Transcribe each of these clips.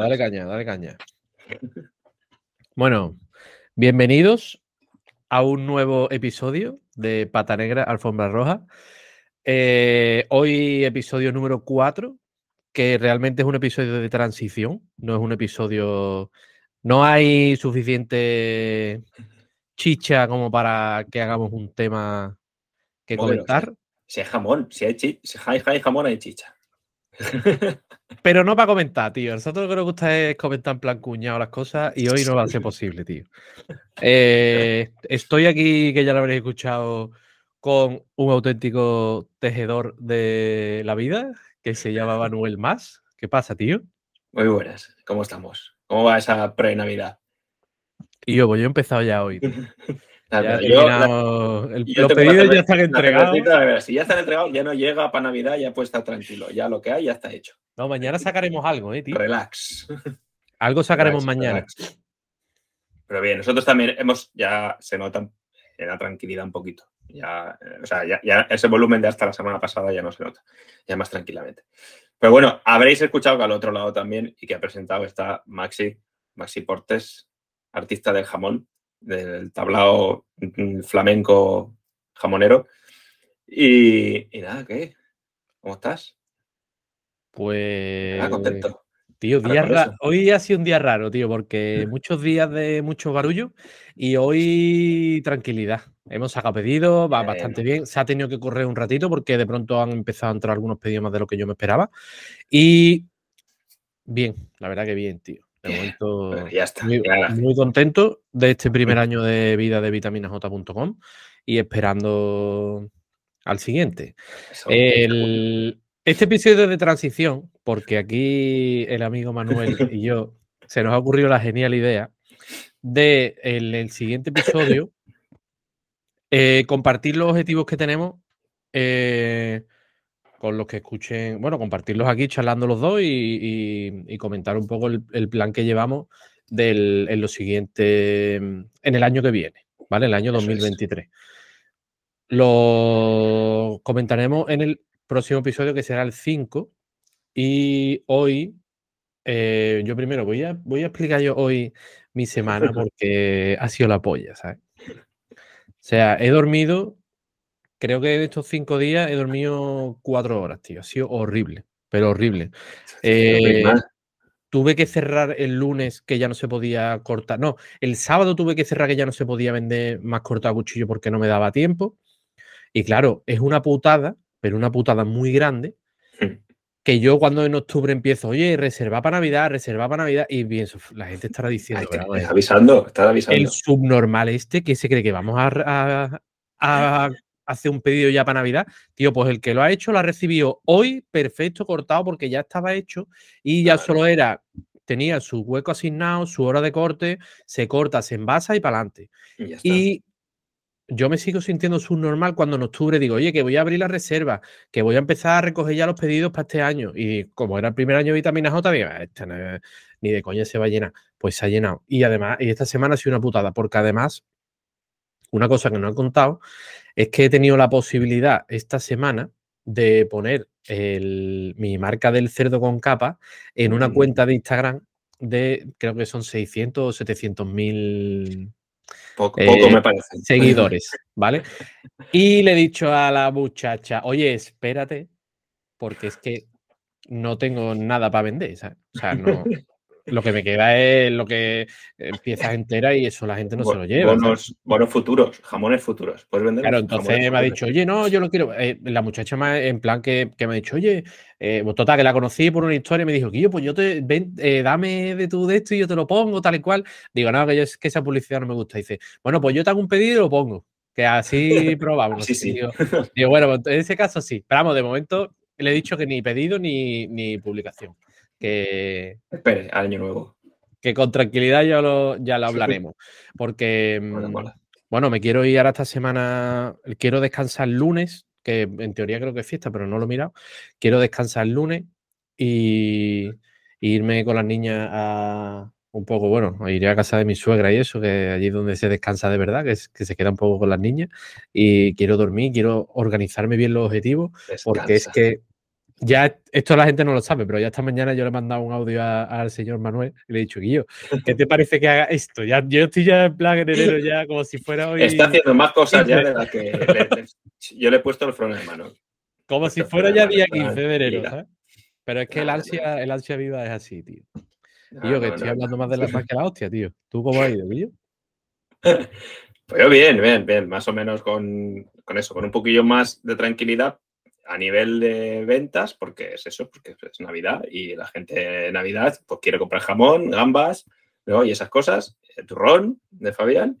Dale caña, dale caña. Bueno, bienvenidos a un nuevo episodio de Pata Negra, Alfombra Roja. Eh, hoy episodio número 4, que realmente es un episodio de transición, no es un episodio... No hay suficiente chicha como para que hagamos un tema que comentar. Si hay jamón, si hay, si hay jamón, hay chicha. Pero no para comentar, tío. Nosotros lo que nos gusta es comentar en plan cuñado las cosas y hoy no va a ser posible, tío. Eh, estoy aquí, que ya lo habréis escuchado, con un auténtico tejedor de la vida que se llama Manuel Más. ¿Qué pasa, tío? Muy buenas. ¿Cómo estamos? ¿Cómo va esa pre-Navidad? Y yo, pues yo he empezado ya hoy. los pedidos ya están entregados. si ya están entregados, ya no llega para Navidad, ya puede estar tranquilo. Ya lo que hay ya está hecho. No, mañana sacaremos algo, ¿eh, tío? Relax. Algo sacaremos mañana. Pero bien, nosotros también hemos, ya se nota en la tranquilidad un poquito. Ya, o sea, ya, ese volumen de hasta la semana pasada ya no se nota, ya más tranquilamente. Pero bueno, habréis escuchado que al otro lado también y que ha presentado está Maxi, Maxi Portes, artista del jamón, del tablao mm, flamenco jamonero. Y, nada, ¿qué? ¿Cómo estás? Pues. Ah, contento. Tío, hoy ha sido un día raro, tío, porque muchos días de mucho barullo y hoy tranquilidad. Hemos sacado pedidos, va bastante bien. Se ha tenido que correr un ratito porque de pronto han empezado a entrar algunos pedidos más de lo que yo me esperaba. Y bien, la verdad que bien, tío. De momento, ya está, muy, contento de este primer año de vida de vitaminaj.com y esperando al siguiente. este episodio de transición, porque aquí el amigo Manuel y yo se nos ha ocurrido la genial idea de en el siguiente episodio eh, compartir los objetivos que tenemos eh, con los que escuchen, bueno, compartirlos aquí charlando los dos y, comentar un poco el, plan que llevamos del, en lo siguiente, en el año que viene, ¿vale? El año 2023. Lo comentaremos en el próximo episodio que será el 5 y hoy, eh, yo primero voy a, voy a explicar yo hoy mi semana porque ha sido la polla, ¿sabes? O sea, he dormido creo que estos cinco días he dormido cuatro horas, tío. Ha sido horrible, pero horrible. Eh, tuve que cerrar el lunes que ya no se podía cortar. No, el sábado tuve que cerrar que ya no se podía vender más cortado cuchillo porque no me daba tiempo. Y claro, es una putada, pero una putada muy grande. Hmm. Que yo cuando en octubre empiezo, oye, reserva para Navidad, reserva para Navidad, y pienso, la gente estará diciendo. está avisando, está avisando. El subnormal este que se cree que vamos a hace un pedido ya para Navidad, tío, pues el que lo ha hecho lo ha recibido hoy perfecto, cortado, porque ya estaba hecho y ya solo era, tenía su hueco asignado, su hora de corte, se corta, se envasa y para adelante. Y, yo me sigo sintiendo subnormal cuando en octubre digo, oye, que voy a abrir la reserva, que voy a empezar a recoger ya los pedidos para este año. Y como era el primer año de vitamina J, digo, ah, ni de coña se va a llenar. Pues se ha llenado. Y además, y esta semana ha sido una putada, porque además una cosa que no he contado es que he tenido la posibilidad esta semana de poner mi marca del cerdo con capa en una mm. cuenta de Instagram de creo que son 600 o 700 mil poco, eh, me parece. seguidores, ¿vale? Y le he dicho a la muchacha, oye, espérate, porque es que no tengo nada para vender, ¿sabes? O sea, no, lo que me queda es lo que empiezas entera y eso la gente no se lo lleva. Bonos, futuros, jamones futuros. Puedes vender. Claro, entonces me ha dicho, oye, no, yo lo quiero. Eh, la muchacha me, en plan que, me ha dicho, oye, eh, pues total, que la conocí por una historia y me dijo, yo, pues yo te ven, eh, dame de tu de esto y yo te lo pongo, tal y cual. Digo, no, que, yo, que esa publicidad no me gusta. Dice, bueno, pues yo te hago un pedido y lo pongo. Que así probamos. sí, sí. Digo, bueno, pues en ese caso sí. Pero vamos, de momento le he dicho que ni pedido ni, ni publicación que... Espere, año nuevo. Que con tranquilidad ya lo, ya lo hablaremos. Porque, mm, bueno, me quiero ir ahora esta semana, quiero descansar el lunes, que en teoría creo que es fiesta, pero no lo he mirado. Quiero descansar el lunes y, irme con las niñas a un poco, bueno, iré a casa de mi suegra y eso, que allí es donde se descansa de verdad, que, es, que se queda un poco con las niñas. Y quiero dormir, quiero organizarme bien los objetivos, porque es que ya esto la gente no lo sabe, pero ya esta mañana yo le he mandado un audio al señor Manuel y le he dicho, Guillo, ¿qué te parece que haga esto? Ya, yo estoy ya en plan en enero ya como si fuera hoy. Está haciendo más cosas ya de las que yo le he puesto el freno de mano. Como si fuera ya día 15 de enero, ¿sabes? Pero es que el ansia, el ansia viva es así, tío. Yo que estoy hablando más de la más que la hostia, tío. ¿Tú cómo has ido, tío? Pues yo bien, bien, bien. Más o menos con, con eso, con un poquillo más de tranquilidad, a nivel de ventas, porque es eso, porque es Navidad y la gente de Navidad pues, quiere comprar jamón, gambas ¿no? y esas cosas, el turrón de Fabián,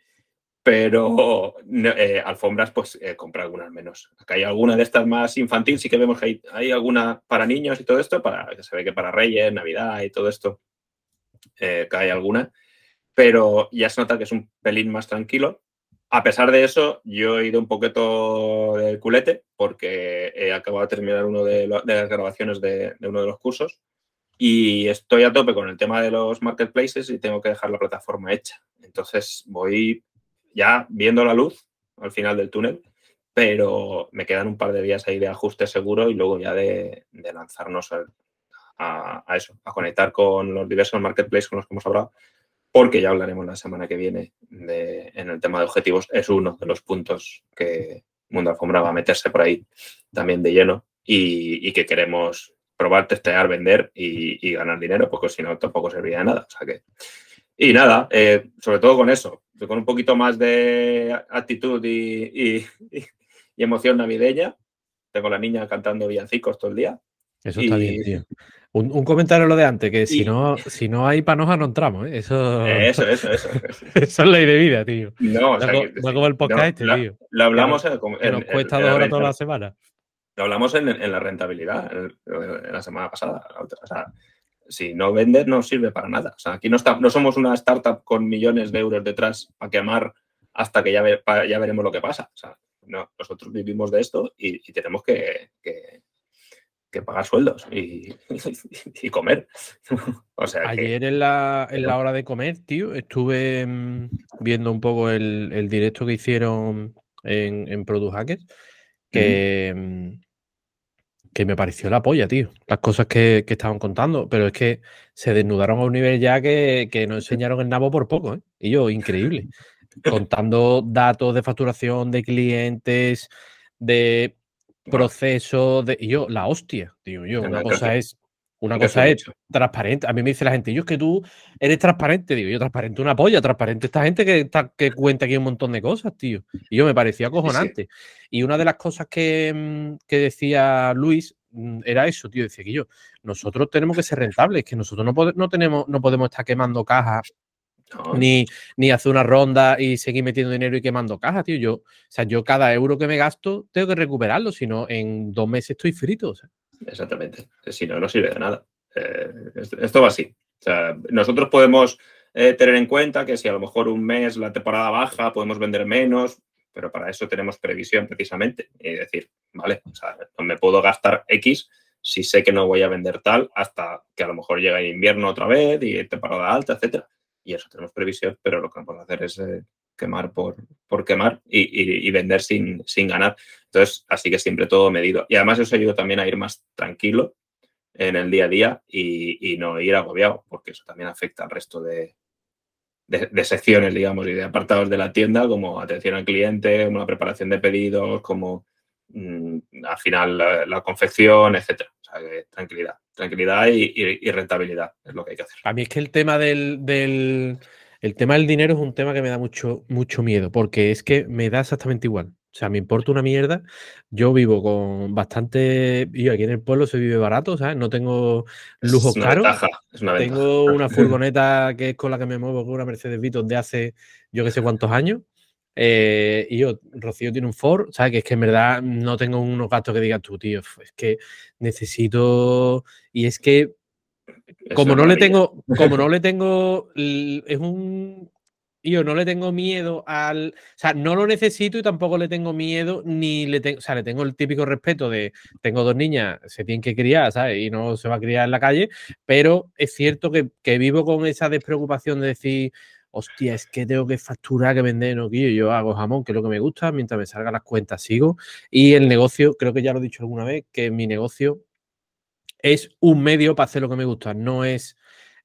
pero eh, alfombras pues eh, compra algunas menos. Acá hay alguna de estas más infantil, sí que vemos que hay, hay, alguna para niños y todo esto, para que se ve que para Reyes, Navidad y todo esto, eh, que hay alguna, pero ya se nota que es un pelín más tranquilo a pesar de eso, yo he ido un poquito del culete porque he acabado de terminar uno de, las grabaciones de, uno de los cursos y estoy a tope con el tema de los marketplaces y tengo que dejar la plataforma hecha. Entonces voy ya viendo la luz al final del túnel, pero me quedan un par de días ahí de ajuste seguro y luego ya de, lanzarnos a, a, eso, a conectar con los diversos marketplaces con los que hemos hablado porque ya hablaremos la semana que viene en el tema de objetivos. Es uno de los puntos que Mundo Alfombra va a meterse por ahí también de lleno y, que queremos probar, testear, vender y, ganar dinero, porque si no tampoco serviría de nada. O sea que, y nada, eh, sobre todo con eso, con un poquito más de actitud y, emoción navideña. Tengo la niña cantando villancicos todo el día. Eso está bien, tío. Un, comentario lo de antes, que si no, si no hay panoja no entramos, ¿eh? Eso... eso, eso, eso. eso es ley de vida, tío. No, o sea, no, como el podcast este, tío. Lo hablamos en, que nos cuesta dos horas toda la semana. Lo hablamos en, la rentabilidad en, la semana pasada. O sea, si no vendes no sirve para nada. O sea, aquí no, está, no somos una startup con millones de euros detrás a quemar hasta que ya, ya veremos lo que pasa. O sea, no, nosotros vivimos de esto y, tenemos que que pagar sueldos y, y comer. o sea Ayer en, la, en la hora de comer, tío, estuve mm, viendo un poco el, el directo que hicieron en, en Product Hackers, que, mm, que me pareció la polla, tío. Las cosas que, que, estaban contando, pero es que se desnudaron a un nivel ya que, que nos enseñaron el nabo por poco, ¿eh? Y yo, increíble. Contando datos de facturación de clientes, de proceso de. Y yo, la hostia, digo yo. Una cosa es. Una cosa es transparente. A mí me dice la gente, yo es que tú eres transparente. Digo, yo transparente una polla, transparente esta gente que, está, que cuenta aquí un montón de cosas, tío. Y yo me parecía acojonante. Y una de las cosas que, mm, que decía Luis mm, era eso, tío. Decía que yo, nosotros tenemos que ser rentables, que nosotros no, no, tenemos, no podemos estar quemando cajas ni, ni hacer una ronda y seguir metiendo dinero y quemando cajas, tío. Yo, o sea, yo cada euro que me gasto tengo que recuperarlo, si no, en dos meses estoy frito. Exactamente. Si no, no sirve de nada. Eh, esto va así. O sea, nosotros podemos eh, tener en cuenta que si a lo mejor un mes la temporada baja, podemos vender menos, pero para eso tenemos previsión precisamente. Y decir, vale, o sea, no me puedo gastar X si sé que no voy a vender tal hasta que a lo mejor llega el invierno otra vez y temporada alta, etcétera y eso tenemos previsión, pero lo que vamos a hacer es eh, quemar por, por quemar y, vender sin, sin, ganar. Entonces, así que siempre todo medido. Y además eso ayuda también a ir más tranquilo en el día a día y, no ir agobiado, porque eso también afecta al resto de, de, secciones, digamos, y de apartados de la tienda, como atención al cliente, como la preparación de pedidos, como mm, al final la, confección, etcétera. O sea, tranquilidad tranquilidad y, rentabilidad es lo que hay que hacer. A mí es que el tema del, el tema del dinero es un tema que me da mucho, mucho miedo, porque es que me da exactamente igual. O sea, me importa una mierda. Yo vivo con bastante. Yo aquí en el pueblo se vive barato, ¿sabes? No tengo lujos caros. tengo una furgoneta que es con la que me muevo, con una Mercedes Vito de hace yo que sé cuántos años. Eh, y yo, Rocío tiene un Ford, ¿sabes? Que es que en verdad no tengo unos gastos que digas tú, tío, es que necesito. Y es que, como no le tengo, como no le tengo, es un. Yo no le tengo miedo al. O sea, no lo necesito y tampoco le tengo miedo, ni le tengo. O sea, le tengo el típico respeto de. Tengo dos niñas, se tienen que criar, ¿sabes? Y no se va a criar en la calle. Pero es cierto que, que vivo con esa despreocupación de decir hostia, es que tengo que facturar, que vender, no quiero, yo hago jamón, que es lo que me gusta, mientras me salgan las cuentas sigo. Y el negocio, creo que ya lo he dicho alguna vez, que mi negocio es un medio para hacer lo que me gusta, no es...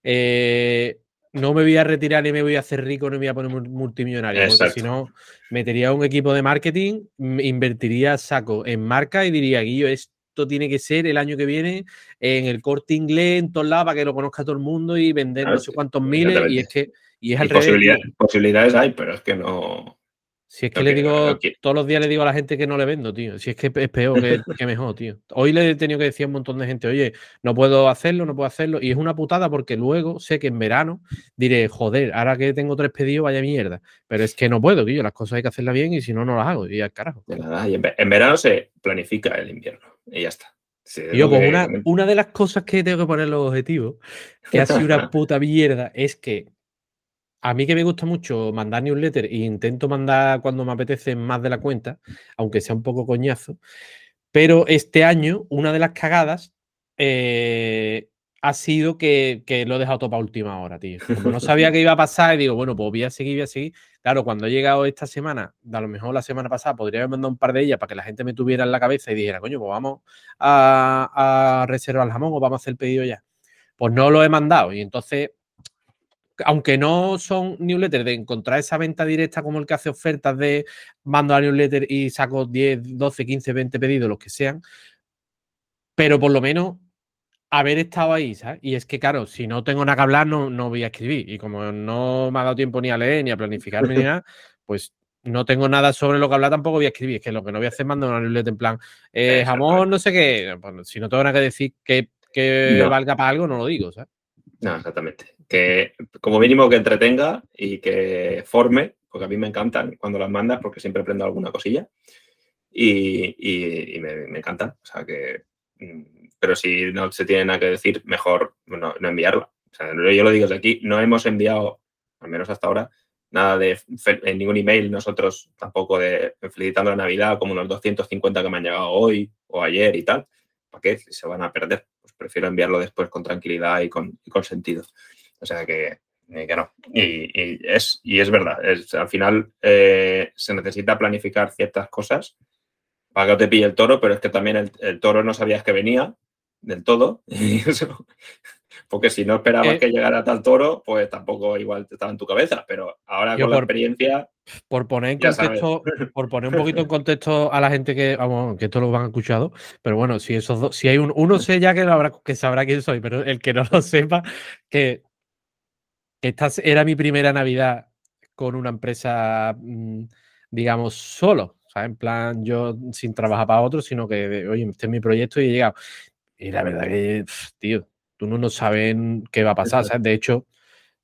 Eh, no me voy a retirar ni me voy a hacer rico ni me voy a poner multimillonario, porque si no, metería un equipo de marketing, invertiría saco en marca y diría, Guillo, esto tiene que ser el año que viene en el corte inglés, en todos lados, para que lo conozca todo el mundo y vender no sé cuántos miles. Y es que y es al posibilidades hay, pero es que no. Si es que le digo, todos los días le digo a la gente que no le vendo, tío. Si es que es peor que, mejor, tío. Hoy le he tenido que decir a un montón de gente, oye, no puedo hacerlo, no puedo hacerlo. Y es una putada porque luego sé que en verano diré, joder, ahora que tengo tres pedidos, vaya mierda. Pero es que no puedo, tío. Las cosas hay que hacerlas bien y si no, no las hago. Y al carajo. en, verano se planifica el invierno y ya está. yo, pues una, una de las cosas que tengo que poner los objetivos, que ha sido una puta mierda, es que a mí que me gusta mucho mandar newsletter e intento mandar cuando me apetece más de la cuenta, aunque sea un poco coñazo. Pero este año, una de las cagadas eh, ha sido que, lo he dejado todo para última hora, tío. Como no sabía qué iba a pasar, y digo, bueno, pues voy a seguir, voy a seguir. Claro, cuando he llegado esta semana, a lo mejor la semana pasada, podría haber mandado un par de ellas para que la gente me tuviera en la cabeza y dijera, coño, pues vamos a, a reservar el jamón o vamos a hacer el pedido ya. Pues no lo he mandado. Y entonces aunque no son newsletters de encontrar esa venta directa como el que hace ofertas de mando a newsletter y saco 10, 12, 15, 20 pedidos, los que sean, pero por lo menos haber estado ahí, ¿sabes? Y es que, claro, si no tengo nada que hablar, no, no voy a escribir. Y como no me ha dado tiempo ni a leer, ni a planificarme, ni nada, pues no tengo nada sobre lo que hablar, tampoco voy a escribir. Es que lo que no voy a hacer es mandar una newsletter en plan, eh, jamón, no sé qué. si no tengo nada que decir que, que valga para algo, no lo digo, ¿sabes? No, exactamente que como mínimo que entretenga y que forme, porque a mí me encantan cuando las mandas porque siempre aprendo alguna cosilla y, me, encanta. O sea que, mm, pero si no se tiene nada que decir, mejor no, enviarla. O sea, yo lo digo desde aquí, no hemos enviado, al menos hasta ahora, nada de en ningún email nosotros tampoco de felicitando la Navidad como unos 250 que me han llegado hoy o ayer y tal. ¿Para qué? Se van a perder. Prefiero enviarlo después con tranquilidad y con, y sentido. O sea que, eh, no. Y, es, y es verdad, al final eh, se necesita planificar ciertas cosas para que no te pille el toro, pero es que también el, toro no sabías que venía del todo. porque si no esperabas eh, que llegara tal toro, pues tampoco igual estaba en tu cabeza. Pero ahora con la experiencia. Por poner en contexto, por poner un poquito en contexto a la gente que, vamos, que esto lo han escuchado, pero bueno, si esos dos, si hay un, uno sé ya que, lo habrá, que sabrá quién soy, pero el que no lo sepa, que esta era mi primera Navidad con una empresa, mm, digamos, solo. O sea, en plan, yo sin trabajar para otro, sino que, oye, este es mi proyecto y he llegado. Y la verdad que, tío, tú no, sabes qué va a pasar. De hecho,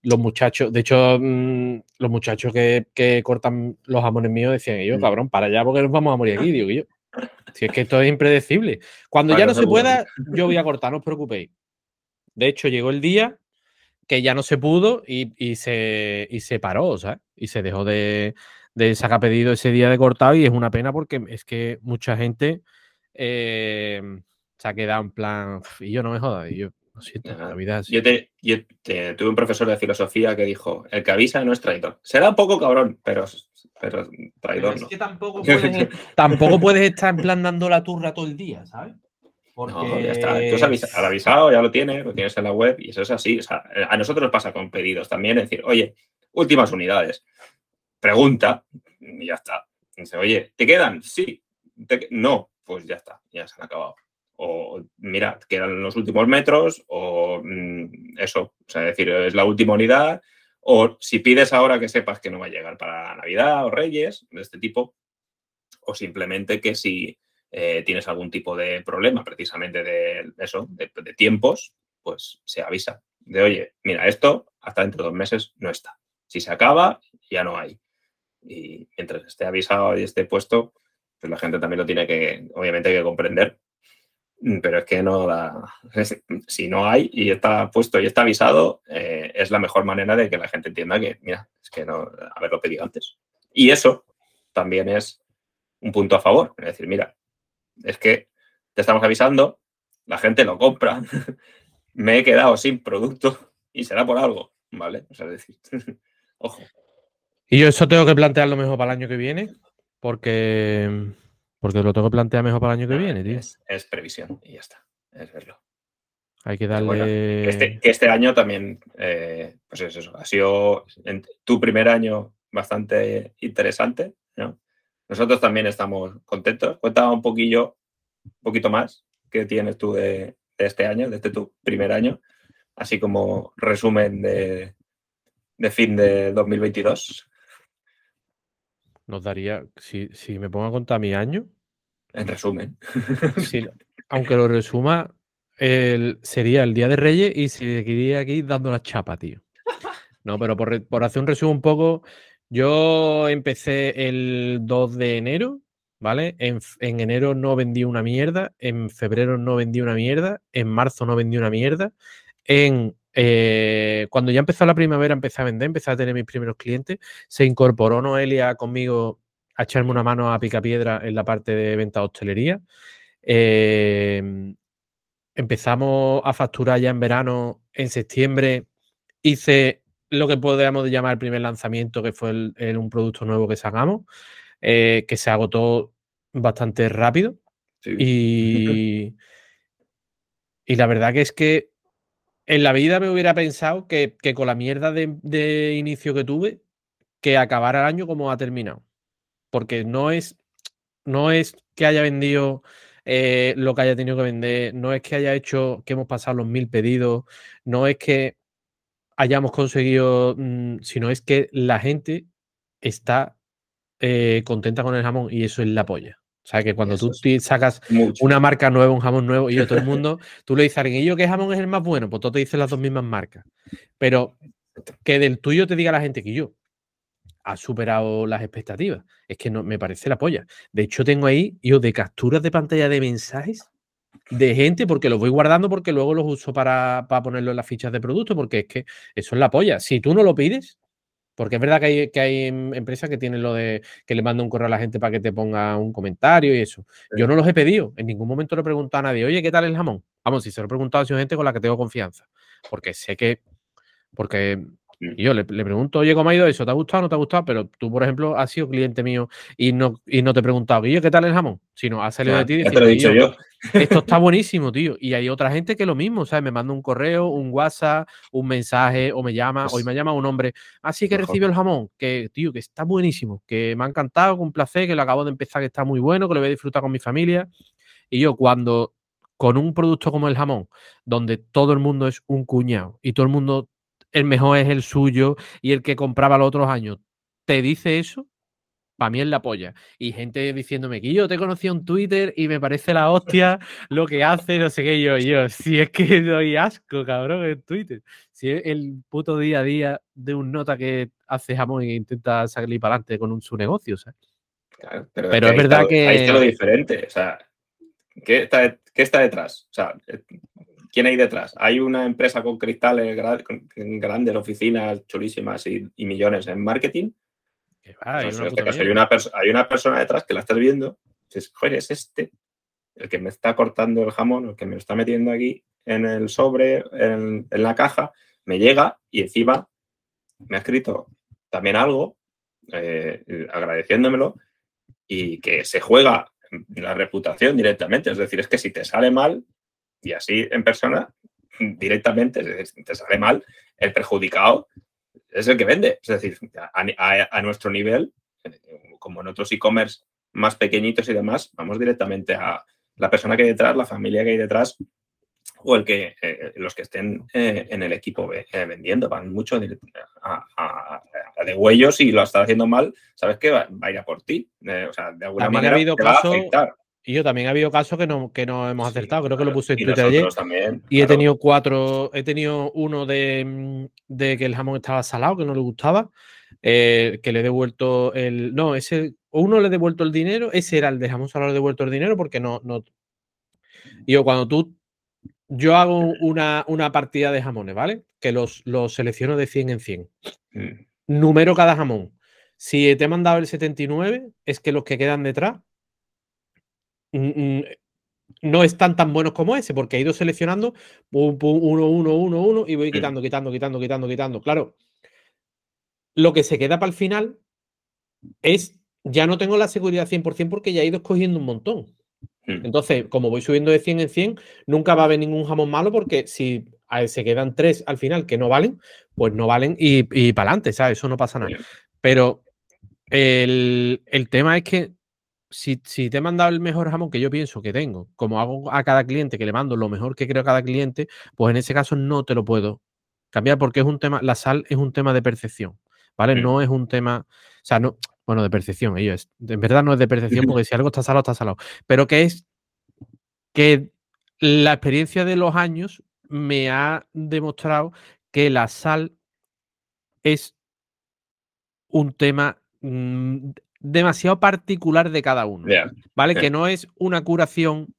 los muchachos, de hecho, mm, los muchachos que, cortan los jamones míos decían, yo, mm. cabrón, para allá porque nos vamos a morir aquí, digo yo. Si es que esto es impredecible. Cuando ya no se pueda, yo voy a cortar, no os preocupéis. De hecho, llegó el día que ya no se pudo y, se, y se paró, ¿sabes? Y se dejó de, sacar pedido ese día de cortado y es una pena porque es que mucha gente eh, se ha quedado en plan, y yo no me joda, y yo Yo, te, tuve un profesor de filosofía que dijo, el que avisa no es traidor. Será un poco cabrón, pero, pero traidor es que tampoco puedes, tampoco puedes estar en plan dando la turra todo el día, ¿sabes? No, ya está. Tú has avisado, ya lo tienes, lo tienes en la web y eso es así. a nosotros nos pasa con pedidos también, es decir, oye, últimas unidades. Pregunta y ya está. Dice, oye, ¿te quedan? Sí. No, pues ya está, ya se han acabado. O mira, quedan los últimos metros, o mm, eso, o sea, decir, es la última unidad. O si pides ahora que sepas que no va a llegar para Navidad o Reyes, de este tipo, o simplemente que si eh, tienes algún tipo de problema precisamente de eso, de, tiempos, pues se avisa de, oye, mira, esto hasta dentro de dos meses no está. Si se acaba, ya no hay. Y mientras esté avisado y esté puesto, pues la gente también lo tiene que, obviamente, que comprender. Pero es que no da. Si no hay y está puesto y está avisado, eh, es la mejor manera de que la gente entienda que, mira, es que no haberlo pedido antes. Y eso también es un punto a favor. Es decir, mira, es que te estamos avisando, la gente lo compra, me he quedado sin producto y será por algo, ¿vale? O sea, decir, ojo. Y yo eso tengo que plantearlo mejor para el año que viene, porque, porque lo tengo que plantear mejor para el año que viene, tío. Es, previsión y ya está, es verlo. Hay que darle. este, este, año también, eh, pues es eso, ha sido tu primer año bastante interesante, ¿no? Nosotros también estamos contentos. Cuéntame un poquillo, un poquito más que tienes tú de, este año, de este tu primer año, así como resumen de, fin de 2022. Nos daría, si, si me pongo a contar mi año. En resumen. aunque lo resuma, el, sería el Día de Reyes y seguiría aquí dando la chapa, tío. No, pero por, hacer un resumen un poco, yo empecé el 2 de enero, ¿vale? En, enero no vendí una mierda, en febrero no vendí una mierda, en marzo no vendí una mierda, en eh, cuando ya empezó la primavera empecé a vender, empecé a tener mis primeros clientes, se incorporó Noelia conmigo a echarme una mano a picapiedra en la parte de venta de hostelería. Eh, empezamos a facturar ya en verano, en septiembre hice lo que podríamos llamar el primer lanzamiento, que fue un producto nuevo que sacamos, eh, que se agotó bastante rápido. Y, y la verdad que es que en la vida me hubiera pensado que, con la mierda de, inicio que tuve, que acabara el año como ha terminado. Porque no es, no es que haya vendido eh, lo que haya tenido que vender, no es que haya hecho que hemos pasado los mil pedidos, no es que hayamos conseguido, mm, sino es que la gente está eh, contenta con el jamón y eso es la polla. O sea, que cuando tú sacas una marca nueva, un jamón nuevo, y yo, todo el mundo, tú le dices a alguien, ¿y yo qué jamón es el más bueno? Pues todos te dicen las dos mismas marcas. Pero que del tuyo te diga la gente que yo, ha superado las expectativas. Es que no me parece la polla. De hecho, tengo ahí yo de capturas de pantalla de mensajes de gente porque los voy guardando porque luego los uso para, para ponerlo en las fichas de producto, porque es que eso es la polla. Si tú no lo pides, porque es verdad que hay, que hay em, empresas que tienen lo de que le manda un correo a la gente para que te ponga un comentario y eso. Yo no los he pedido. En ningún momento le he preguntado a nadie, oye, ¿qué tal el jamón? Vamos, si se lo he preguntado a gente con la que tengo confianza. Porque sé que. Porque. Y yo le, pregunto, oye, ¿cómo ha ido eso? ¿Te ha gustado o no te ha gustado? Pero tú, por ejemplo, has sido cliente mío y no, y no te he preguntado, ¿y ¿qué tal el jamón? Sino has salido de ti diciendo, dicho yo. esto está buenísimo, tío. Y hay otra gente que lo mismo, ¿sabes? Me manda un correo, un WhatsApp, un mensaje, o me llama, hoy me llama un hombre, así que recibe el jamón, que, tío, que está buenísimo, que me ha encantado, con placer, que lo acabo de empezar, que está muy bueno, que lo voy a disfrutar con mi familia. Y yo, cuando con un producto como el jamón, donde todo el mundo es un cuñado y todo el mundo el mejor es el suyo y el que compraba los otros años, te dice eso, para mí es la polla. Y gente diciéndome que yo te conocí en Twitter y me parece la hostia lo que hace, no sé qué, yo, yo, si es que doy asco, cabrón, en Twitter. Si es el puto día a día de un nota que hace jamón e intenta salir para adelante con un, su negocio, ¿sabes? pero, es, verdad que... Ahí está lo diferente, o sea, ¿qué está, ¿qué está detrás? O sea, ¿Quién hay detrás? Hay una empresa con cristales grandes, oficinas chulísimas y, millones en marketing. hay, una hay, una persona detrás que la estás viendo. Dices, joder, es este el que me está cortando el jamón, el que me lo está metiendo aquí en el sobre, en, la caja, me llega y encima me ha escrito también algo eh, agradeciéndomelo y que se juega la reputación directamente. Es decir, es que si te sale mal, y así en persona, directamente, te sale mal, el perjudicado es el que vende. Es decir, a, nuestro nivel, como en otros e-commerce más pequeñitos y demás, vamos directamente a la persona que hay detrás, la familia que hay detrás o el que eh, los que estén eh, en el equipo eh, vendiendo van mucho a, de huellos y lo estás haciendo mal, sabes que va, a ir a por ti. o sea, de alguna manera te va a afectar. Y yo también ha habido casos que no, que no hemos acertado. Creo que lo puse en Twitter ayer. y he tenido cuatro. He tenido uno de, de, que el jamón estaba salado, que no le gustaba. Eh, que le he devuelto el. No, ese. Uno le he devuelto el dinero. Ese era el de jamón salado, le he devuelto el dinero porque no. no... Y yo, cuando tú. Yo hago una, una partida de jamones, ¿vale? Que los, los selecciono de 100 en 100. Mm. Número cada jamón. Si te he mandado el 79, es que los que quedan detrás no están tan buenos como ese, porque he ido seleccionando uno, uno, uno, uno, y voy mm. quitando, quitando, quitando, quitando, quitando. Claro, lo que se queda para el final es, ya no tengo la seguridad 100% porque ya he ido escogiendo un montón. Mm. Entonces, como voy subiendo de 100 en 100, nunca va a haber ningún jamón malo porque si se quedan tres al final que no valen, pues no valen y, y para adelante, ¿sabes? Eso no pasa nada. Pero el, el tema es que si, si te he mandado el mejor jamón que yo pienso que tengo, como hago a cada cliente que le mando lo mejor que creo a cada cliente, pues en ese caso no te lo puedo cambiar porque es un tema, la sal es un tema de percepción, ¿vale? No es un tema, o sea, no, bueno, de percepción, ello es, en verdad no es de percepción porque si algo está salado, está salado, pero que es que la experiencia de los años me ha demostrado que la sal es un tema mm, demasiado particular de cada uno. ¿Vale? Que no es una curación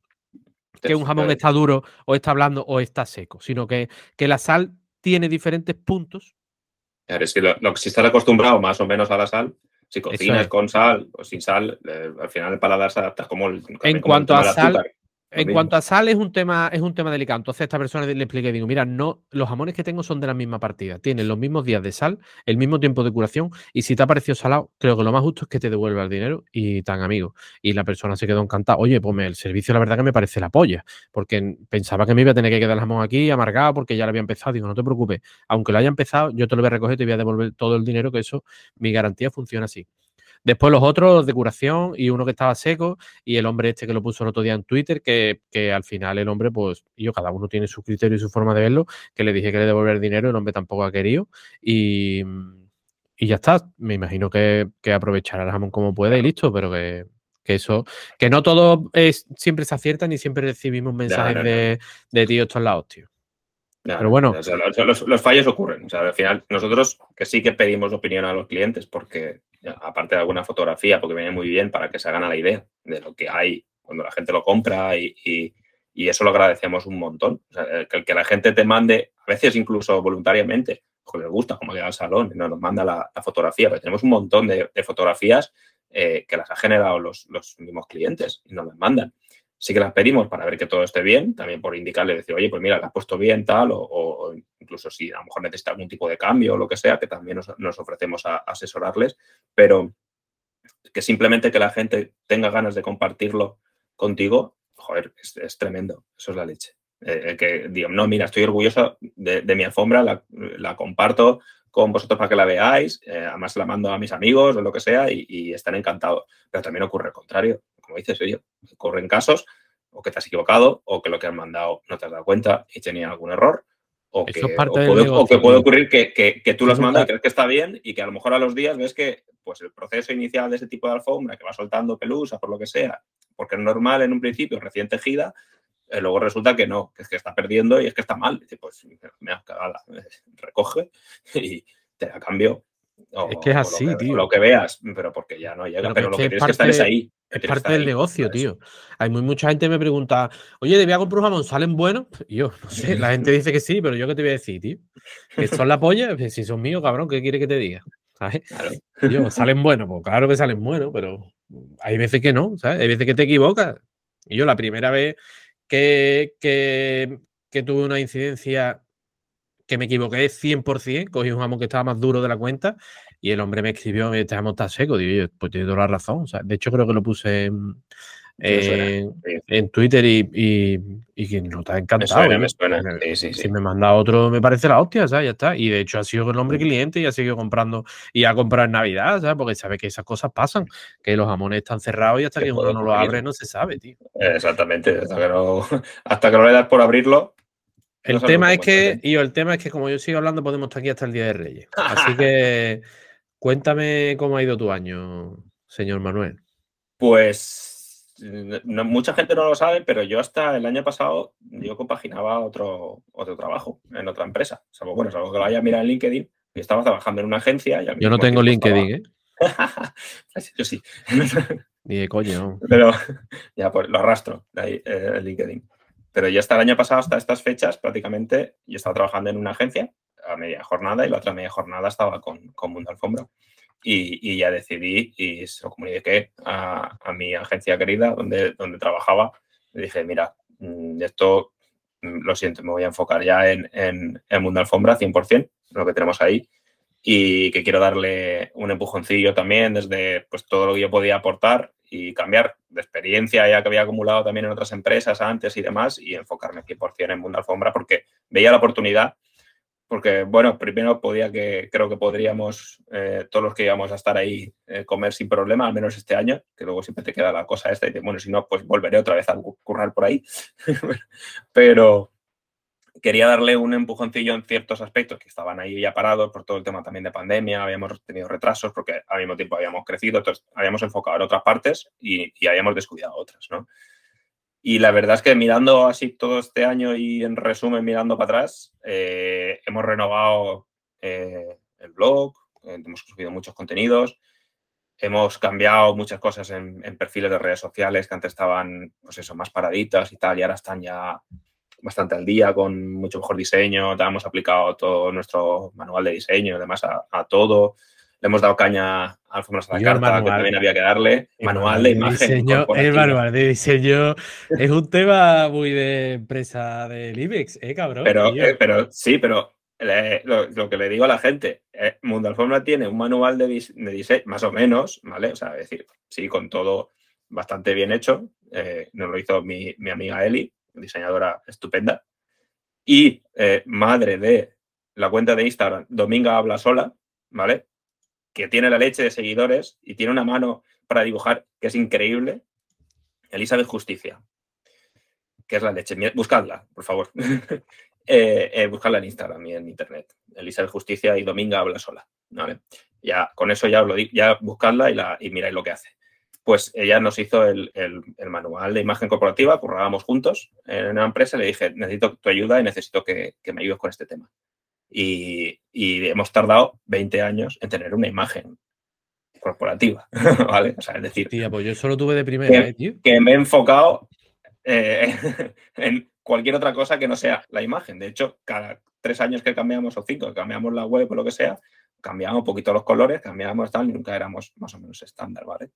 que un jamón está duro o está blando o está seco, sino que, que la sal tiene diferentes puntos. Claro, es que lo, lo si estás acostumbrado más o menos a la sal, si cocinas es. con sal o sin sal, eh, al final el paladar se adapta como el, el cuanto a sal, azúcar. En cuanto a sal, es un tema, es un tema delicado. Entonces, a esta persona le expliqué, digo, mira, no, los jamones que tengo son de la misma partida. Tienen los mismos días de sal, el mismo tiempo de curación. Y si te ha parecido salado, creo que lo más justo es que te devuelva el dinero y tan amigo. Y la persona se quedó encantada. Oye, pues el servicio, la verdad que me parece la polla. Porque pensaba que me iba a tener que quedar el jamón aquí amargado porque ya lo había empezado. Digo, no te preocupes. Aunque lo haya empezado, yo te lo voy a recoger y te voy a devolver todo el dinero, que eso, mi garantía funciona así. Después los otros de curación y uno que estaba seco y el hombre este que lo puso el otro día en Twitter, que, que al final el hombre, pues, yo, cada uno tiene su criterio y su forma de verlo, que le dije que le devolver el dinero, el hombre tampoco ha querido y, y ya está. Me imagino que, que aprovechará el jamón como puede y listo, pero que, que eso, que no todo es, siempre se acierta ni siempre recibimos mensajes no, no. de, de tío, esto es la hostia. Pero bueno. los, los- los fallos ocurren. O sea, al final, nosotros que sí que pedimos opinión a los clientes, porque aparte de alguna fotografía, porque viene muy bien para que se hagan la idea de lo que hay cuando la gente lo compra y, eso lo agradecemos un montón. Que, que la gente te mande, a veces incluso voluntariamente, porque les gusta cómo queda el salón y nos manda la, la fotografía, pero tenemos un montón de, fotografías eh, que las ha generado los, mismos clientes y nos las mandan sí que las pedimos para ver que todo esté bien, también por indicarle, decir, oye, pues mira, la has puesto bien, tal, o incluso si a lo mejor necesita algún tipo de cambio o lo que sea, que también nos, nos ofrecemos a, asesorarles, pero que simplemente que la gente tenga ganas de compartirlo contigo, joder, es, tremendo, eso es la leche. Eh, el que digo, no, mira, estoy orgulloso de, mi alfombra, la, la comparto con vosotros para que la veáis, eh, además la mando a mis amigos o lo que sea y, y están encantados. Pero también ocurre el contrario, como dices, oye, ocurren casos o que te has equivocado o que lo que has mandado no te has dado cuenta y tenía algún error. O que, Eso es parte o del puede, o que puede ocurrir que, que- que tú Eso mandado y crees que está bien y que a lo mejor a los días ves que pues, el proceso inicial de ese tipo de alfombra que va soltando pelusa por lo que sea, porque es normal en un principio, recién tejida, eh, luego resulta que no, que es que está perdiendo y es que está mal. Dice, pues me has recoge y te la cambio. O- Es que es o lo así, que- tío. lo que veas, pero porque ya no llega. Pero Pero, que lo es que que tienes es que estar es parte- ahí. Es parte del ahí negocio, tío. Hay muy mucha gente que me pregunta, oye, debía comprar un jamón, ¿salen buenos? Y yo, no sé, la gente dice que sí, pero yo qué te voy a decir, tío. Que son la polla, Pues si son míos, cabrón, ¿qué quiere que te diga? ¿Sabes? Claro. Y yo, ¿salen buenos? Pues claro que salen buenos, pero hay veces que no, ¿sabes? Hay veces que te equivocas. Y yo la primera vez que, que, que tuve una incidencia que me equivoqué 100%, cogí un jamón que estaba más duro de la cuenta y el hombre me escribió, este jamón está seco. Digo, yo, pues tiene toda la razón. o sea, de hecho, creo que lo puse en, Me suena, Twitter y, y, y que no está Me encantado. suena, me suena. Me- Sí, sí, sí. Si me manda otro, me parece la hostia, ¿sabes? Ya está. Y de hecho ha sido el hombre cliente y ha seguido comprando y ha comprado en Navidad, ¿sabes? Porque sabe que esas cosas pasan, que los jamones están cerrados y hasta Que uno no lo ocurrir. abre no se sabe, tío. Exactamente. Hasta que, no, hasta que no le das por abrirlo. El no tema es que que, pasa, y el tema es que como yo sigo hablando, podemos estar aquí hasta el Día de Reyes. Así que cuéntame cómo ha ido tu año, señor Manuel. Pues no- mucha gente no lo sabe, pero yo hasta el año pasado yo compaginaba otro, otro trabajo en otra empresa. Salvo, bueno, salvo que lo haya mirado en LinkedIn. Yo estaba trabajando en una agencia. Y Yo no tengo LinkedIn, ¿eh? estaba- yo sí. Ni de coño. Pero ya pues lo arrastro de ahí, eh, LinkedIn. Pero yo hasta el año pasado, hasta estas fechas, prácticamente, yo estaba trabajando en una agencia a media jornada y la otra media jornada estaba con, con Mundo Alfombra. Y, ya decidí y se lo comuniqué a, a mi agencia querida donde, donde trabajaba. Le dije, mira, mm, esto mm, lo siento, me voy a enfocar ya en, en, en Mundo Alfombra 100%, lo que tenemos ahí. Y que quiero darle un empujoncillo también desde pues, todo lo que yo podía aportar y cambiar de experiencia ya que había acumulado también en otras empresas antes y demás y enfocarme 100% en Mundo Alfombra porque veía la oportunidad porque, bueno, primero podía que, creo que podríamos, eh, todos los que íbamos a estar ahí, eh, comer sin problema, al menos este año, que luego siempre te queda la cosa esta y bueno, si no, pues volveré otra vez a currar por ahí. Pero quería darle un empujoncillo en ciertos aspectos que estaban ahí ya parados por todo el tema también de pandemia, habíamos tenido retrasos porque al mismo tiempo habíamos crecido, entonces habíamos enfocado en otras partes y, habíamos descuidado otras, ¿no? Y la verdad es que mirando así todo este año y en resumen mirando para atrás, eh, hemos renovado eh, el blog, eh, hemos subido muchos contenidos, hemos cambiado muchas cosas en, perfiles de redes sociales que antes estaban, pues eso, más paraditas y tal, y ahora están ya bastante al día con mucho mejor diseño. hemos aplicado todo nuestro manual de diseño y demás a, a todo le hemos dado caña a Alfombras a la Carta, que también había que darle. Manual, de imagen. el manual de diseño es un tema muy de empresa del IBEX, ¿eh, cabrón? Pero, eh, pero sí, pero lo, que le digo a la gente, eh, Mundo Alfombra tiene un manual de, diseño, más o menos, ¿vale? O sea, es decir, sí, con todo bastante bien hecho. Eh, nos lo hizo mi, mi, amiga Eli, diseñadora estupenda. Y madre de la cuenta de Instagram, Dominga Habla Sola, ¿vale? que tiene la leche de seguidores y tiene una mano para dibujar que es increíble, Elizabeth Justicia, que es la leche. Buscadla, por favor. eh, eh, buscadla en Instagram y en Internet. Elizabeth Justicia y Dominga habla sola. Ya, con eso ya os lo digo, ya buscadla y, la, y miráis lo que hace. Pues ella nos hizo el, manual de imagen corporativa, currábamos juntos en una empresa, le dije, necesito tu ayuda y necesito que me ayudes con este tema y, hemos tardado 20 años en tener una imagen corporativa, ¿vale? O sea, es decir... Tía, pues yo solo tuve de primera, que, ¿eh, tío? Que me he enfocado eh, en cualquier otra cosa que no sea la imagen. De hecho, cada tres años que cambiamos o cinco, que cambiamos la web o lo que sea, cambiamos un poquito los colores, cambiamos tal y nunca éramos más o menos estándar, ¿vale?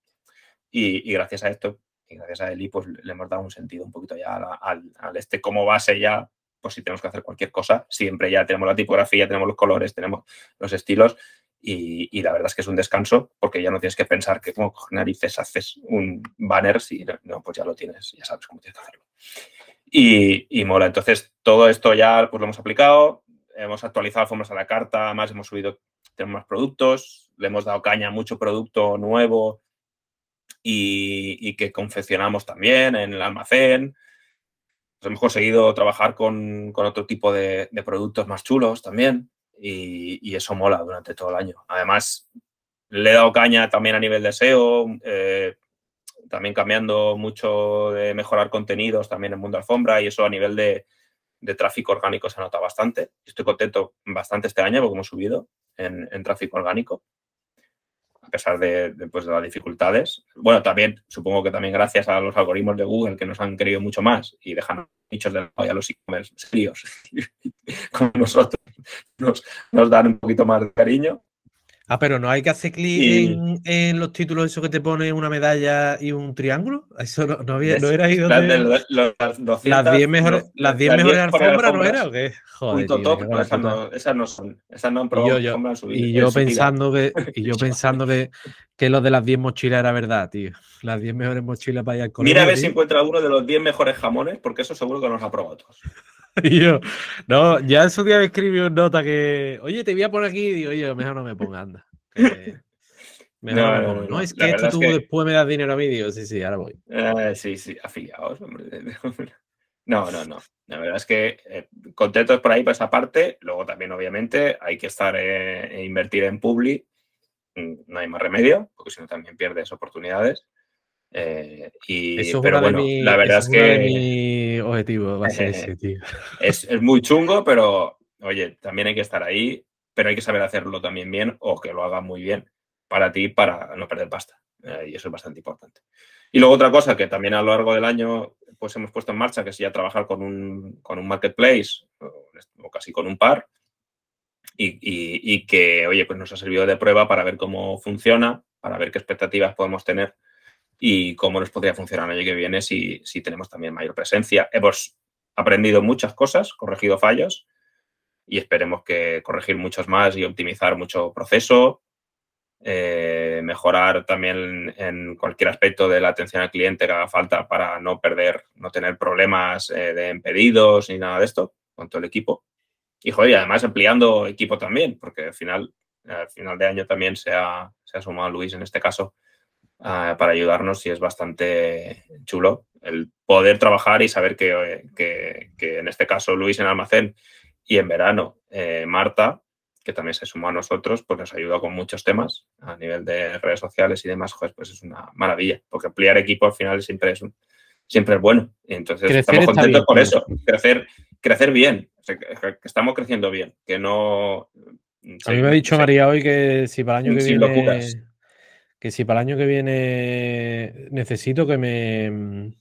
Y, gracias a esto, y gracias a Eli, pues le hemos dado un sentido un poquito ya al, este como base ya pues si tenemos que hacer cualquier cosa, siempre ya tenemos la tipografía, tenemos los colores, tenemos los estilos y, la verdad es que es un descanso porque ya no tienes que pensar que como narices haces un banner si no, pues ya lo tienes, ya sabes cómo tienes que hacerlo. Y, mola, entonces todo esto ya pues lo hemos aplicado, hemos actualizado formas a la carta, más hemos subido, tenemos más productos, le hemos dado caña a mucho producto nuevo y, que confeccionamos también en el almacén hemos conseguido trabajar con, otro tipo de, productos más chulos también y, eso mola durante todo el año. Además, le he dado caña también a nivel de SEO, eh, también cambiando mucho de mejorar contenidos también en Mundo Alfombra y eso a nivel de, tráfico orgánico se nota bastante. Estoy contento bastante este año porque hemos subido en tráfico orgánico a pesar de, pues, de, las dificultades. Bueno, también supongo que también gracias a los algoritmos de Google que nos han querido mucho más y dejan nichos de a los e-commerce serios con nosotros, nos, nos dan un poquito más de cariño. Ah, pero no hay que hacer clic en, los títulos, eso que te pone una medalla y un triángulo. Eso no, había, no era ahí donde. las 10 mejores, las 10 mejores alfombras, ¿no era o qué? Joder. Punto top, esas, no, esas no son. Esas no han probado. Y yo, y yo pensando, que, y yo pensando que, que lo de las 10 mochilas era verdad, tío. Las 10 mejores mochilas para ir al colegio. Mira a ver si encuentra uno de los 10 mejores jamones, porque eso seguro que nos ha probado todos. Y yo, no, ya en su día me escribió una nota que, oye, te voy a poner aquí, y digo, oye, mejor no me ponga, anda. mejor no, no, es que esto tú después me das dinero a mí, digo, sí, sí, ahora voy. Eh, sí, sí, afiliados, hombre. No, no, no. La verdad es que eh, contentos por ahí por esa parte. Luego también, obviamente, hay que estar eh, e invertir en Publi. Mm, no hay más remedio, porque si no también pierdes oportunidades. Eh, y, pero bueno, la verdad es, que. mi objetivo va a ser ese, tío. Es, muy chungo, pero oye, también hay que estar ahí, pero hay que saber hacerlo también bien o que lo haga muy bien para ti para no perder pasta. Eh, y eso es bastante importante. Y luego otra cosa que también a lo largo del año pues hemos puesto en marcha, que es ya trabajar con un, con un marketplace o, casi con un par. Y, y, que, oye, pues nos ha servido de prueba para ver cómo funciona, para ver qué expectativas podemos tener y cómo nos podría funcionar el año que viene si, si tenemos también mayor presencia. Hemos aprendido muchas cosas, corregido fallos y esperemos que corregir muchos más y optimizar mucho proceso eh, mejorar también en cualquier aspecto de la atención al cliente que haga falta para no perder, no tener problemas eh, de pedidos ni nada de esto con todo el equipo. Y, joder, además ampliando equipo también, porque al final, al final de año también se ha, se ha sumado Luis en este caso ah, para ayudarnos y es bastante chulo el poder trabajar y saber que, que, en este caso Luis en almacén y en verano eh, Marta, que también se sumó a nosotros, pues nos ayuda con muchos temas a nivel de redes sociales y demás, pues es una maravilla, porque ampliar equipo al final siempre es, siempre es bueno. Entonces estamos contentos por eso, crecer, crecer bien, que estamos creciendo bien, que no... A mí me ha dicho María hoy que si para el año que viene... Que si para el año que viene necesito que me...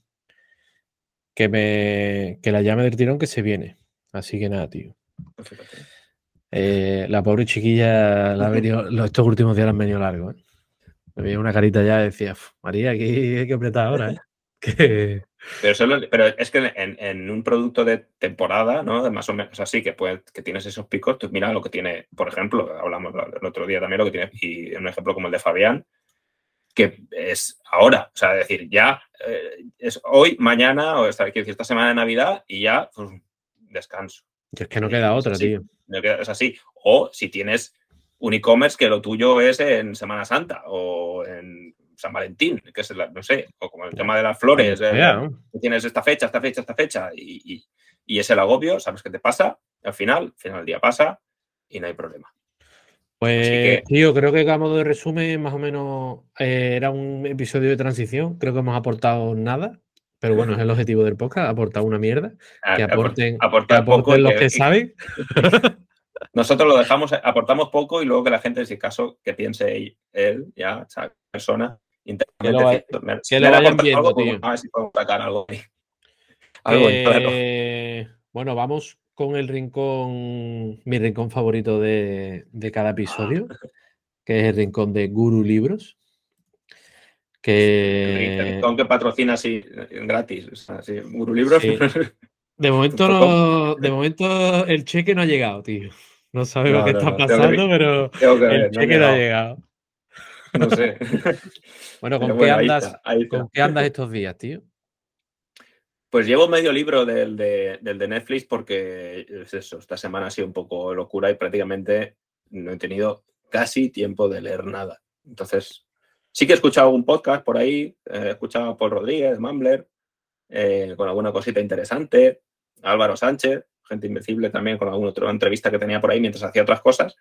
Que me... Que la llame del tirón que se viene. Así que nada, tío. Eh, la pobre chiquilla la ha estos últimos días la han venido largos. ¿eh? Me veía una carita ya y decía, María, aquí hay que apretar ahora. ¿eh? Pero, es que en, un producto de temporada, ¿no? Más o menos así, que, que tienes esos picos, tú mira lo que tiene, por ejemplo, hablamos el otro día también, lo que tiene, y un ejemplo como el de Fabián, que es ahora, o sea, decir, ya eh, es hoy, mañana, o esta, decir, esta semana de Navidad y ya, pues, descanso. es que no queda otra, tío. es así. O si tienes un e-commerce que lo tuyo es en Semana Santa o en San Valentín, que es, no sé, o como el tema de las flores, eh, tienes esta fecha, esta fecha, esta fecha, y, es el agobio, sabes qué te pasa, al final, al final del día pasa y no hay problema. Pues, tío, creo que a modo de resumen, más o menos eh, era un episodio de transición. Creo que hemos aportado nada, pero bueno, es el objetivo del podcast, aportar una mierda. que aporten, aportar poco los que, saben. Nosotros lo dejamos, aportamos poco y luego que la gente, en si caso, que piense él, ya, esa persona, que lo, vayan viendo, tío. A ver si podemos sacar algo eh, bueno, vamos con el rincón, mi rincón favorito de, cada episodio, que es el rincón de Guru Libros. Que... El rincón que patrocina así gratis, así, Guru Libros. De momento, de momento el cheque no ha llegado, tío. No sabemos qué está pasando, pero el cheque no ha llegado. No sé. bueno, ¿con, qué, andas, ¿con qué andas estos días, tío? Pues llevo medio libro del de, Netflix porque es eso, esta semana ha sido un poco locura y prácticamente no he tenido casi tiempo de leer nada. Entonces, sí que he escuchado algún podcast por ahí, he escuchado a Paul Rodríguez, Mambler, eh, con alguna cosita interesante, Álvaro Sánchez, gente invencible también, con alguna otra entrevista que tenía por ahí mientras hacía otras cosas.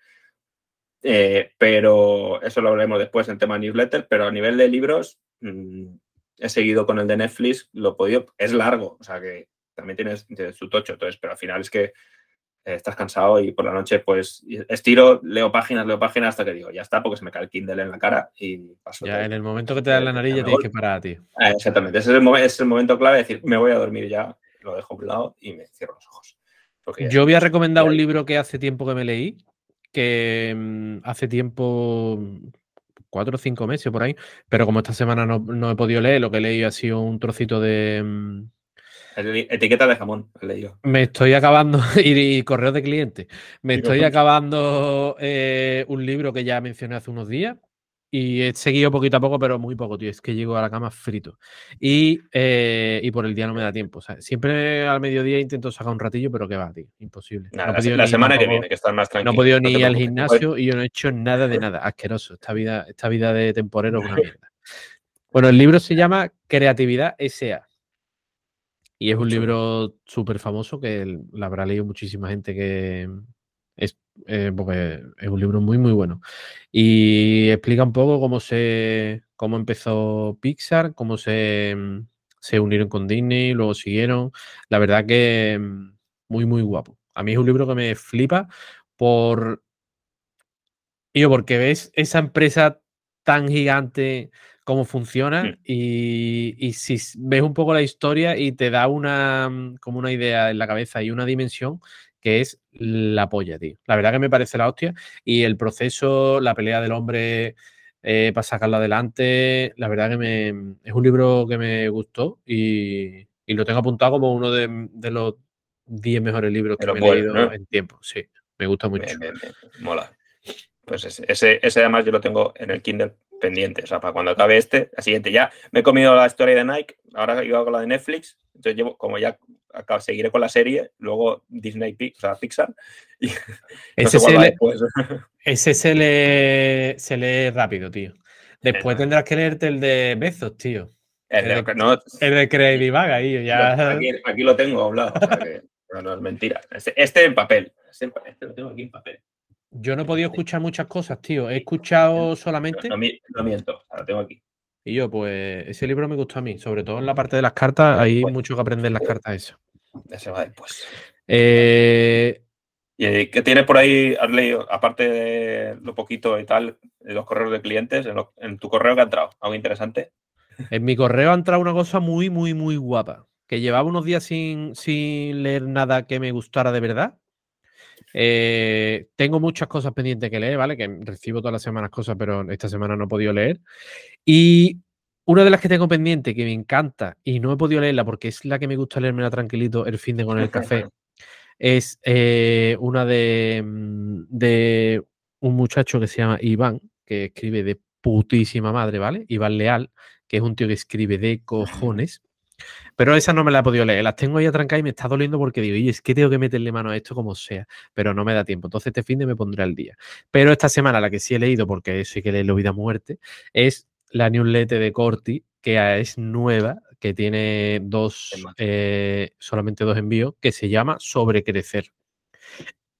Eh, pero eso lo hablaremos después en tema newsletter, pero a nivel de libros mm, he seguido con el de Netflix, lo he podido, es largo, o sea que también tienes, su tocho, entonces, pero al final es que eh, estás cansado y por la noche pues estiro, leo páginas, leo páginas hasta que digo, ya está, porque se me cae el Kindle en la cara y paso. Ya, en el momento que te da la nariz ya tienes que parar a ti. Ah, exactamente, ese es, el es el momento clave de decir, me voy a dormir ya, lo dejo a un lado y me cierro los ojos. Yo voy a recomendar un libro que hace tiempo que me leí, que mm, hace tiempo, cuatro o cinco meses por ahí, pero como esta semana no, he podido leer, lo que he leído ha sido un trocito de... Mm, etiqueta de jamón, he leído. Me estoy acabando, y, correo de cliente, me estoy acabando eh, un libro que ya mencioné hace unos días, y he seguido poquito a poco, pero muy poco, tío. Es que llego a la cama frito. Y, eh, y por el día no me da tiempo. siempre al mediodía intento sacar un ratillo, pero que va, tío. Imposible. la, semana que viene, que estás más tranquilo. No he podido ni ir al gimnasio y yo no he hecho nada de nada. Asqueroso. Esta vida, esta vida de temporero es una mierda. Bueno, el libro se llama Creatividad S.A. Y es un libro súper famoso que la habrá leído muchísima gente que, es, eh, porque es un libro muy, muy bueno. Y explica un poco cómo se cómo empezó Pixar, cómo se, mm, se unieron con Disney, luego siguieron. La verdad que mm, muy, muy guapo. A mí es un libro que me flipa por. Yo, porque ves esa empresa tan gigante cómo funciona y, y, si ves un poco la historia y te da una mm, como una idea en la cabeza y una dimensión que es la polla, tío. La verdad que me parece la hostia. Y el proceso, la pelea del hombre eh, para sacarlo adelante, la verdad que me, es un libro que me gustó y, lo tengo apuntado como uno de, los 10 mejores libros que me he leído en tiempo. Sí, me gusta mucho. Mola. Pues ese, ese, además yo lo tengo en el Kindle pendiente. O sea, para cuando acabe este, la siguiente ya me he comido la historia de Nike, ahora iba con la de Netflix, entonces llevo, como ya seguiré con la serie, luego Disney, o sea, Pixar. Y ese, se, lee, ese se, lee, se lee rápido, tío. Después tendrás que leerte el de Bezos, tío. El de, no, el de Crazy Bag Ya... Aquí, aquí, lo tengo hablado. pero no es mentira. Este, este, en papel. Este, este, lo tengo aquí en papel. Yo no he podido escuchar muchas cosas, tío. He escuchado solamente. No, no, miento, lo tengo aquí. Y yo, pues, ese libro me gustó a mí, sobre todo en la parte de las cartas, hay pues mucho que aprender en las cartas eso. Ese va después. Eh, ¿Y qué tienes por ahí, has leído, aparte de lo poquito y tal, de los correos de clientes, en, tu correo que ha entrado? ¿Algo interesante? En mi correo ha entrado una cosa muy, muy, muy guapa, que llevaba unos días sin, sin leer nada que me gustara de verdad. Eh, tengo muchas cosas pendientes que leer, ¿vale? Que recibo todas las semanas cosas, pero esta semana no he podido leer. Y una de las que tengo pendiente, que me encanta, y no he podido leerla porque es la que me gusta leerme tranquilito el fin de con el café, es eh, una de, mm, de un muchacho que se llama Iván, que escribe de putísima madre, ¿vale? Iván Leal, que es un tío que escribe de cojones. Pero esa no me la he podido leer. Las tengo ahí atrancadas y me está doliendo porque digo, y es que tengo que meterle mano a esto como sea. Pero no me da tiempo. Entonces este fin de me pondré al día. Pero esta semana la que sí he leído, porque eso hay que leerlo vida muerte, es la newsletter de Corti, que es nueva, que tiene dos, eh, solamente dos envíos, que se llama Sobrecrecer.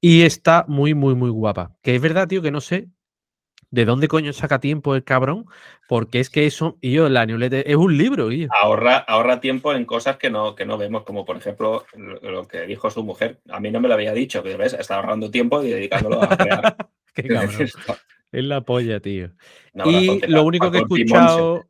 Y está muy, muy, muy guapa. Que es verdad, tío, que no sé ¿De dónde coño saca tiempo el cabrón? Porque es que eso, y yo, la newsletter es un libro. Ahorra, ahorra tiempo en cosas que no, que no vemos, como por ejemplo lo, que dijo su mujer. A mí no me lo había dicho, que ves, está ahorrando tiempo y dedicándolo a crear. Qué cabrón. es la polla, tío. y lo único que he escuchado,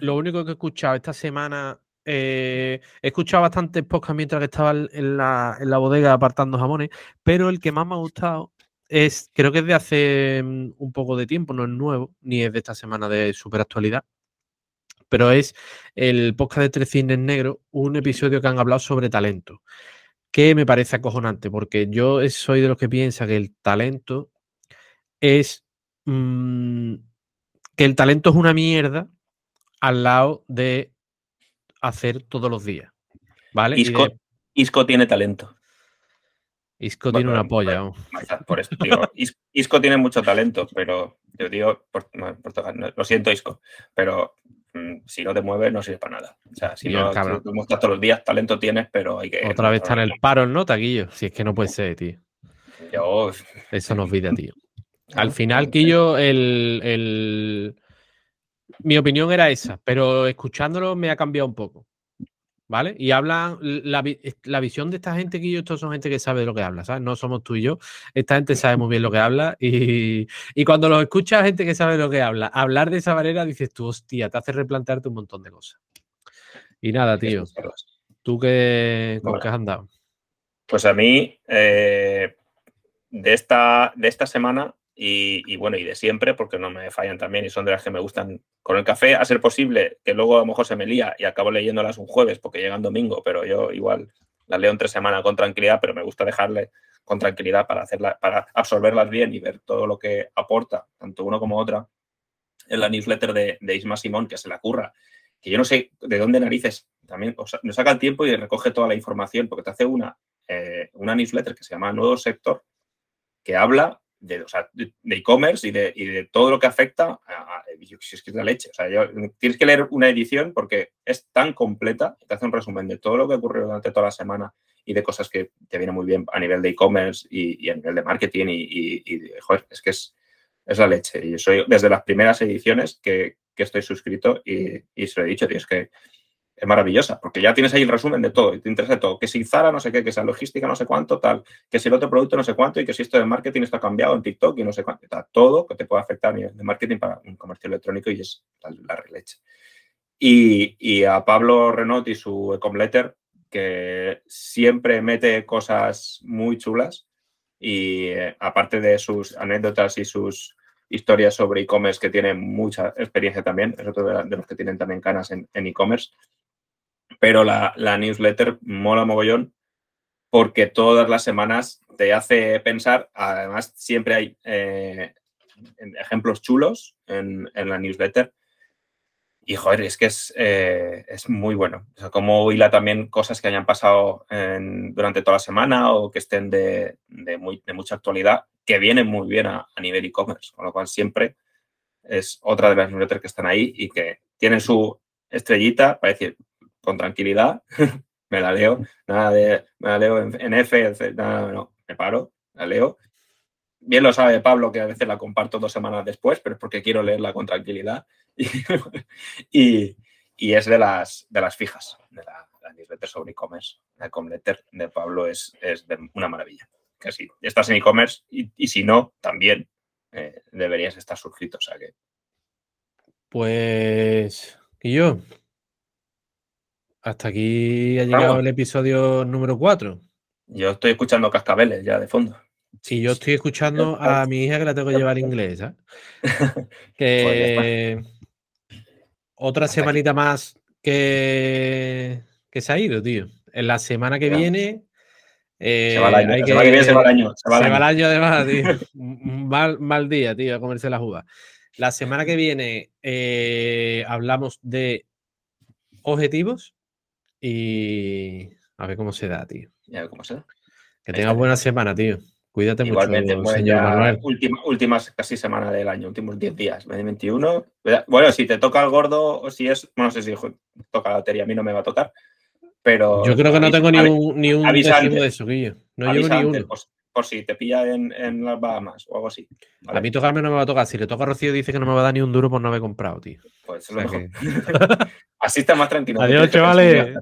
lo único que he escuchado esta semana eh, he escuchado bastantes podcasts mientras que estaba en la, en la, bodega apartando jamones, pero el que más me ha gustado es, creo que es de hace mm, un poco de tiempo, no es nuevo, ni es de esta semana de super actualidad, pero es el podcast de Tres Cines Negros, un episodio que han hablado sobre talento, que me parece acojonante, porque yo soy de los que piensa que el talento es mm, que el talento es una mierda al lado de hacer todos los días. ¿Vale? Isco tiene talento. Isco tiene una polla. Por eso, Isco tiene mucho talento, pero yo digo, lo siento, Isco, pero mm, si no te mueves no sirve para nada. O sea, si no te muestras todos los días, talento tienes, pero hay que. Otra vez está en el paro, ¿no, Taquillo? Si es que no puede ser, tío. Yo... Eso nos vida, tío. Al final, Quillo, el, el, mi opinión era esa, pero escuchándolo me ha cambiado un poco. ¿Vale? Y hablan, la, visión de esta gente que yo, estos son gente que sabe de lo que habla, ¿sabes? No somos tú y yo, esta gente sabe muy bien lo que habla y, cuando los escuchas gente que sabe de lo que habla, hablar de esa manera dices tú, hostia, te hace replantearte un montón de cosas. Y nada, tío, ¿tú qué, con qué has andado? Pues a mí, eh, de, esta, de esta semana, y, bueno, y de siempre, porque no me fallan también y son de las que me gustan. Con el café, a ser posible que luego a lo mejor se me lía y acabo leyéndolas un jueves porque llegan domingo, pero yo igual las leo en tres semanas con tranquilidad, pero me gusta dejarle con tranquilidad para, hacerla, para absorberlas bien y ver todo lo que aporta, tanto uno como otra, en la newsletter de, de Isma Simón, que se la curra, que yo no sé de dónde narices también, o sea, nos saca el tiempo y recoge toda la información, porque te hace una, eh, una newsletter que se llama Nuevo Sector, que habla de e-commerce y, de, y de, todo lo que afecta a, si es que es la leche. O sea, tienes que leer una edición porque es tan completa, te hace un resumen de todo lo que ocurrió durante toda la semana y de cosas que te vienen muy bien a nivel de e-commerce y, a nivel de marketing y, joder, es que es, es, la leche. Y yo soy desde las primeras ediciones que, que estoy suscrito y, se lo he dicho, tío, es que es maravillosa, porque ya tienes ahí el resumen de todo y te interesa todo. Que si Zara no sé qué, que sea logística no sé cuánto, tal, que si el otro producto no sé cuánto y que si esto de marketing está cambiado en TikTok y no sé cuánto, tal, todo que te puede afectar a nivel de marketing para un comercio electrónico y es la, la releche. Y, y, a Pablo Renot y su Ecomletter, que siempre mete cosas muy chulas y eh, aparte de sus anécdotas y sus historias sobre e-commerce que tiene mucha experiencia también, es otro de, los que tienen también canas en e-commerce pero la, newsletter mola mogollón porque todas las semanas te hace pensar, además siempre hay, eh, ejemplos chulos en, la newsletter. Y joder, es que es, eh, es muy bueno. Como hila también cosas que hayan pasado durante toda la semana o que estén de, muy, de mucha actualidad, que vienen muy bien a, a nivel e-commerce. Con lo cual siempre es otra de las newsletters que están ahí y que tienen su estrellita para decir, con tranquilidad, me la leo, nada de, me la leo en, F, nada, no, me paro, la leo. Bien lo sabe Pablo que a veces la comparto dos semanas después, pero es porque quiero leerla con tranquilidad. Y, es de las, de las fijas, de la, newsletter sobre e-commerce. La e-comletter de Pablo es, es de una maravilla. Que estás en e-commerce y, y, si no, también eh, deberías estar suscrito. O sea que... Pues, y yo, hasta aquí ha llegado el episodio número 4. Yo estoy escuchando cascabeles ya de fondo. Sí, yo estoy escuchando a mi hija que la tengo que llevar inglés. ¿eh? que otra semanita más que, que se ha ido, tío. En la semana que viene. se va el año. Que, se va el año. Se va el año. además, tío. mal, mal día, tío, a comerse la juga. La semana que viene eh, hablamos de objetivos y a ver cómo se da, tío. Y a ver cómo se da. Que tengas buena semana, tío. Cuídate Igualmente, mucho, señor Manuel. últimas casi semana del año, últimos 10 días, 21. Bueno, si te toca el gordo o si es, bueno, no sé si toca la lotería, a mí no me va a tocar. Pero. Yo creo que no tengo ni un, ni un de eso, Guillo. No llevo ni uno. Por, si te pilla en, en, las Bahamas o algo así. A mí tocarme no me va a tocar. Si le toca a Rocío, dice que no me va a dar ni un duro por no haber comprado, tío. Pues lo Así está más tranquilo. Adiós, chavales.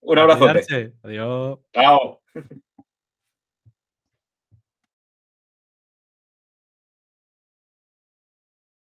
Un abrazo. Adiós. Chao.